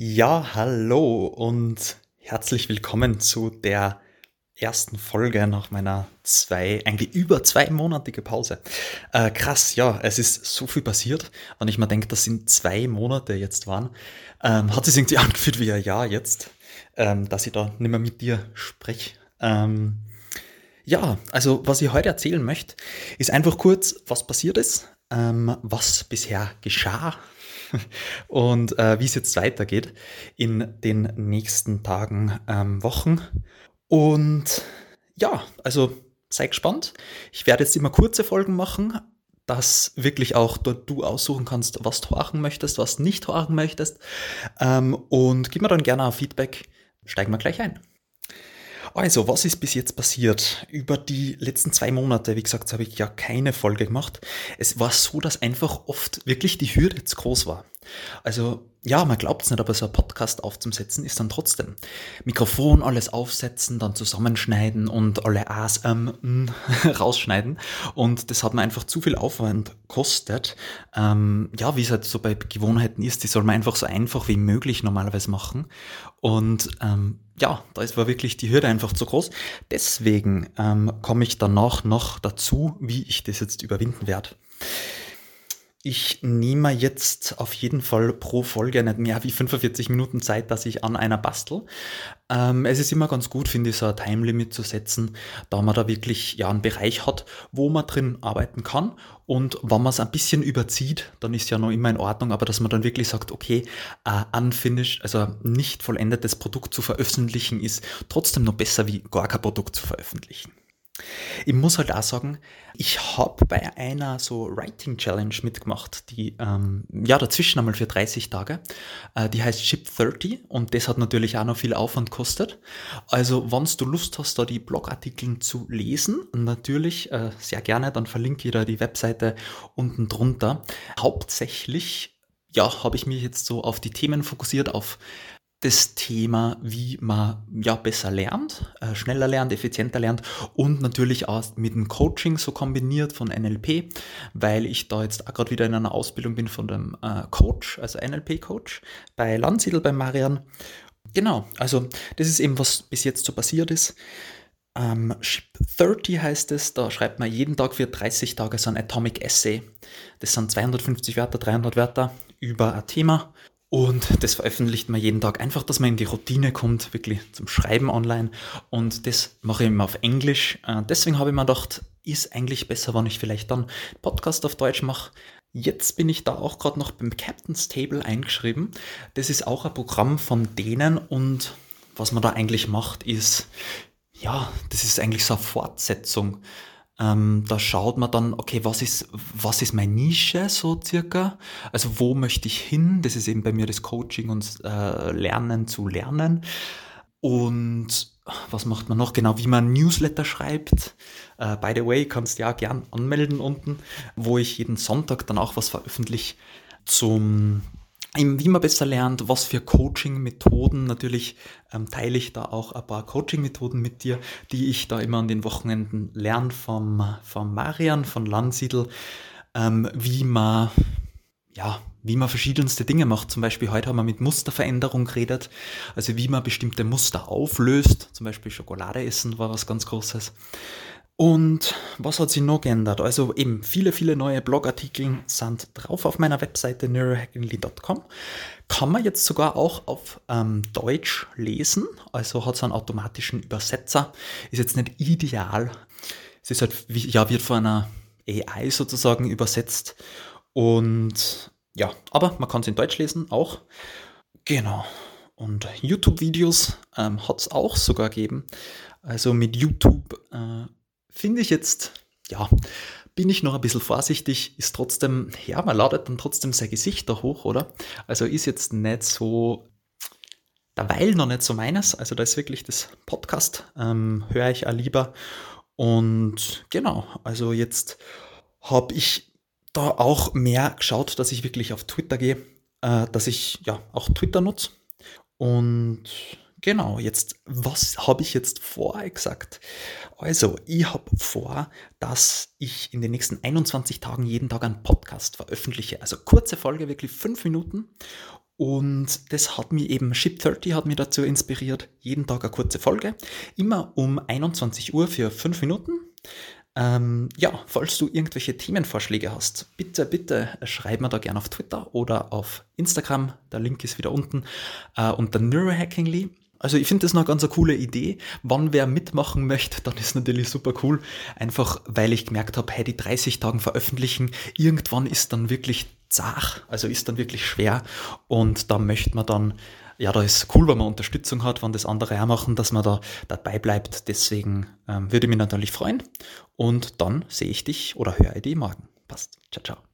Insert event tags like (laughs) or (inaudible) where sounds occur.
Ja, hallo und herzlich willkommen zu der ersten Folge nach meiner zwei, eigentlich über zweimonatige Pause. Äh, krass, ja, es ist so viel passiert. Wenn ich mal denke, das sind zwei Monate jetzt waren, ähm, hat es irgendwie (laughs) angefühlt wie ein Jahr jetzt, ähm, dass ich da nicht mehr mit dir spreche. Ähm, ja, also was ich heute erzählen möchte, ist einfach kurz, was passiert ist, ähm, was bisher geschah (laughs) und äh, wie es jetzt weitergeht in den nächsten Tagen, ähm, Wochen. Und ja, also sei gespannt. Ich werde jetzt immer kurze Folgen machen, dass wirklich auch dort du aussuchen kannst, was du horchen möchtest, was nicht horchen möchtest. Ähm, und gib mir dann gerne ein Feedback. Steigen wir gleich ein. Also, was ist bis jetzt passiert? Über die letzten zwei Monate, wie gesagt, habe ich ja keine Folge gemacht. Es war so, dass einfach oft wirklich die Hürde zu groß war. Also, ja, man glaubt es nicht, aber so ein Podcast aufzusetzen ist dann trotzdem. Mikrofon, alles aufsetzen, dann zusammenschneiden und alle A's ähm, (laughs) rausschneiden. Und das hat mir einfach zu viel Aufwand kostet. Ähm, ja, wie es halt so bei Gewohnheiten ist, die soll man einfach so einfach wie möglich normalerweise machen. Und ähm, ja, da ist war wirklich die Hürde einfach zu groß. Deswegen ähm, komme ich danach noch dazu, wie ich das jetzt überwinden werde. Ich nehme jetzt auf jeden Fall pro Folge nicht mehr wie 45 Minuten Zeit, dass ich an einer bastel. Ähm, es ist immer ganz gut, finde ich, so ein Time-Limit zu setzen, da man da wirklich ja einen Bereich hat, wo man drin arbeiten kann. Und wenn man es ein bisschen überzieht, dann ist ja noch immer in Ordnung, aber dass man dann wirklich sagt, okay, äh, unfinished, also nicht vollendetes Produkt zu veröffentlichen, ist trotzdem noch besser wie gar kein Produkt zu veröffentlichen. Ich muss halt auch sagen, ich habe bei einer so Writing Challenge mitgemacht, die ähm, ja dazwischen einmal für 30 Tage. Äh, die heißt Ship 30 und das hat natürlich auch noch viel Aufwand gekostet. Also, wenn du Lust hast, da die Blogartikel zu lesen, natürlich äh, sehr gerne, dann verlinke ich da die Webseite unten drunter. Hauptsächlich ja, habe ich mich jetzt so auf die Themen fokussiert, auf das Thema, wie man ja besser lernt, äh, schneller lernt, effizienter lernt und natürlich auch mit dem Coaching so kombiniert von NLP, weil ich da jetzt auch gerade wieder in einer Ausbildung bin von dem äh, Coach, also NLP-Coach bei Landsiedel bei Marian. Genau, also das ist eben, was bis jetzt so passiert ist. Ähm, Ship 30 heißt es, da schreibt man jeden Tag für 30 Tage so ein Atomic Essay. Das sind 250 Wörter, 300 Wörter über ein Thema und das veröffentlicht man jeden Tag. Einfach, dass man in die Routine kommt, wirklich zum Schreiben online. Und das mache ich immer auf Englisch. Äh, deswegen habe ich mir gedacht, ist eigentlich besser, wenn ich vielleicht dann Podcast auf Deutsch mache. Jetzt bin ich da auch gerade noch beim Captain's Table eingeschrieben. Das ist auch ein Programm von denen und was man da eigentlich macht, ist, ja, das ist eigentlich so eine Fortsetzung ähm, da schaut man dann, okay, was ist, was ist meine Nische so circa? Also wo möchte ich hin? Das ist eben bei mir das Coaching und äh, Lernen zu lernen. Und was macht man noch? Genau, wie man Newsletter schreibt. Uh, by the way, kannst du ja gern anmelden unten, wo ich jeden Sonntag dann auch was veröffentliche zum wie man besser lernt, was für Coaching-Methoden. Natürlich ähm, teile ich da auch ein paar Coaching-Methoden mit dir, die ich da immer an den Wochenenden lerne vom, vom Marian, von Landsiedel, ähm, wie man, ja, wie man verschiedenste Dinge macht. Zum Beispiel heute haben wir mit Musterveränderung geredet, also wie man bestimmte Muster auflöst. Zum Beispiel Schokolade essen war was ganz Großes. Und was hat sich noch geändert? Also eben viele, viele neue Blogartikel sind drauf auf meiner Webseite neurohackingly.com. Kann man jetzt sogar auch auf ähm, Deutsch lesen, also hat es einen automatischen Übersetzer. Ist jetzt nicht ideal. Es ist halt, ja, wird von einer AI sozusagen übersetzt. Und ja, aber man kann es in Deutsch lesen auch. Genau. Und YouTube-Videos ähm, hat es auch sogar gegeben. Also mit YouTube äh, finde ich jetzt, ja, bin ich noch ein bisschen vorsichtig, ist trotzdem, ja, man ladet dann trotzdem sein Gesicht da hoch, oder? Also ist jetzt nicht so, derweil noch nicht so meines, also da ist wirklich das Podcast, ähm, höre ich auch lieber. Und genau, also jetzt habe ich da auch mehr geschaut, dass ich wirklich auf Twitter gehe, äh, dass ich ja auch Twitter nutze. Und genau, jetzt, was habe ich jetzt vor exakt? Also, ich habe vor, dass ich in den nächsten 21 Tagen jeden Tag einen Podcast veröffentliche. Also kurze Folge, wirklich fünf Minuten. Und das hat mich eben, Ship30 hat mich dazu inspiriert, jeden Tag eine kurze Folge, immer um 21 Uhr für 5 Minuten. Ähm, ja, falls du irgendwelche Themenvorschläge hast, bitte, bitte schreib mir da gerne auf Twitter oder auf Instagram. Der Link ist wieder unten äh, unter Neurohackingly. Also ich finde das noch ganz eine coole Idee. Wann wer mitmachen möchte, dann ist natürlich super cool. Einfach weil ich gemerkt habe, hey, die 30 Tagen veröffentlichen, irgendwann ist dann wirklich zach, also ist dann wirklich schwer. Und da möchte man dann, ja, da ist cool, wenn man Unterstützung hat, wenn das andere auch machen, dass man da dabei bleibt. Deswegen ähm, würde ich mich natürlich freuen. Und dann sehe ich dich oder höre ich dich morgen. Passt. Ciao, ciao.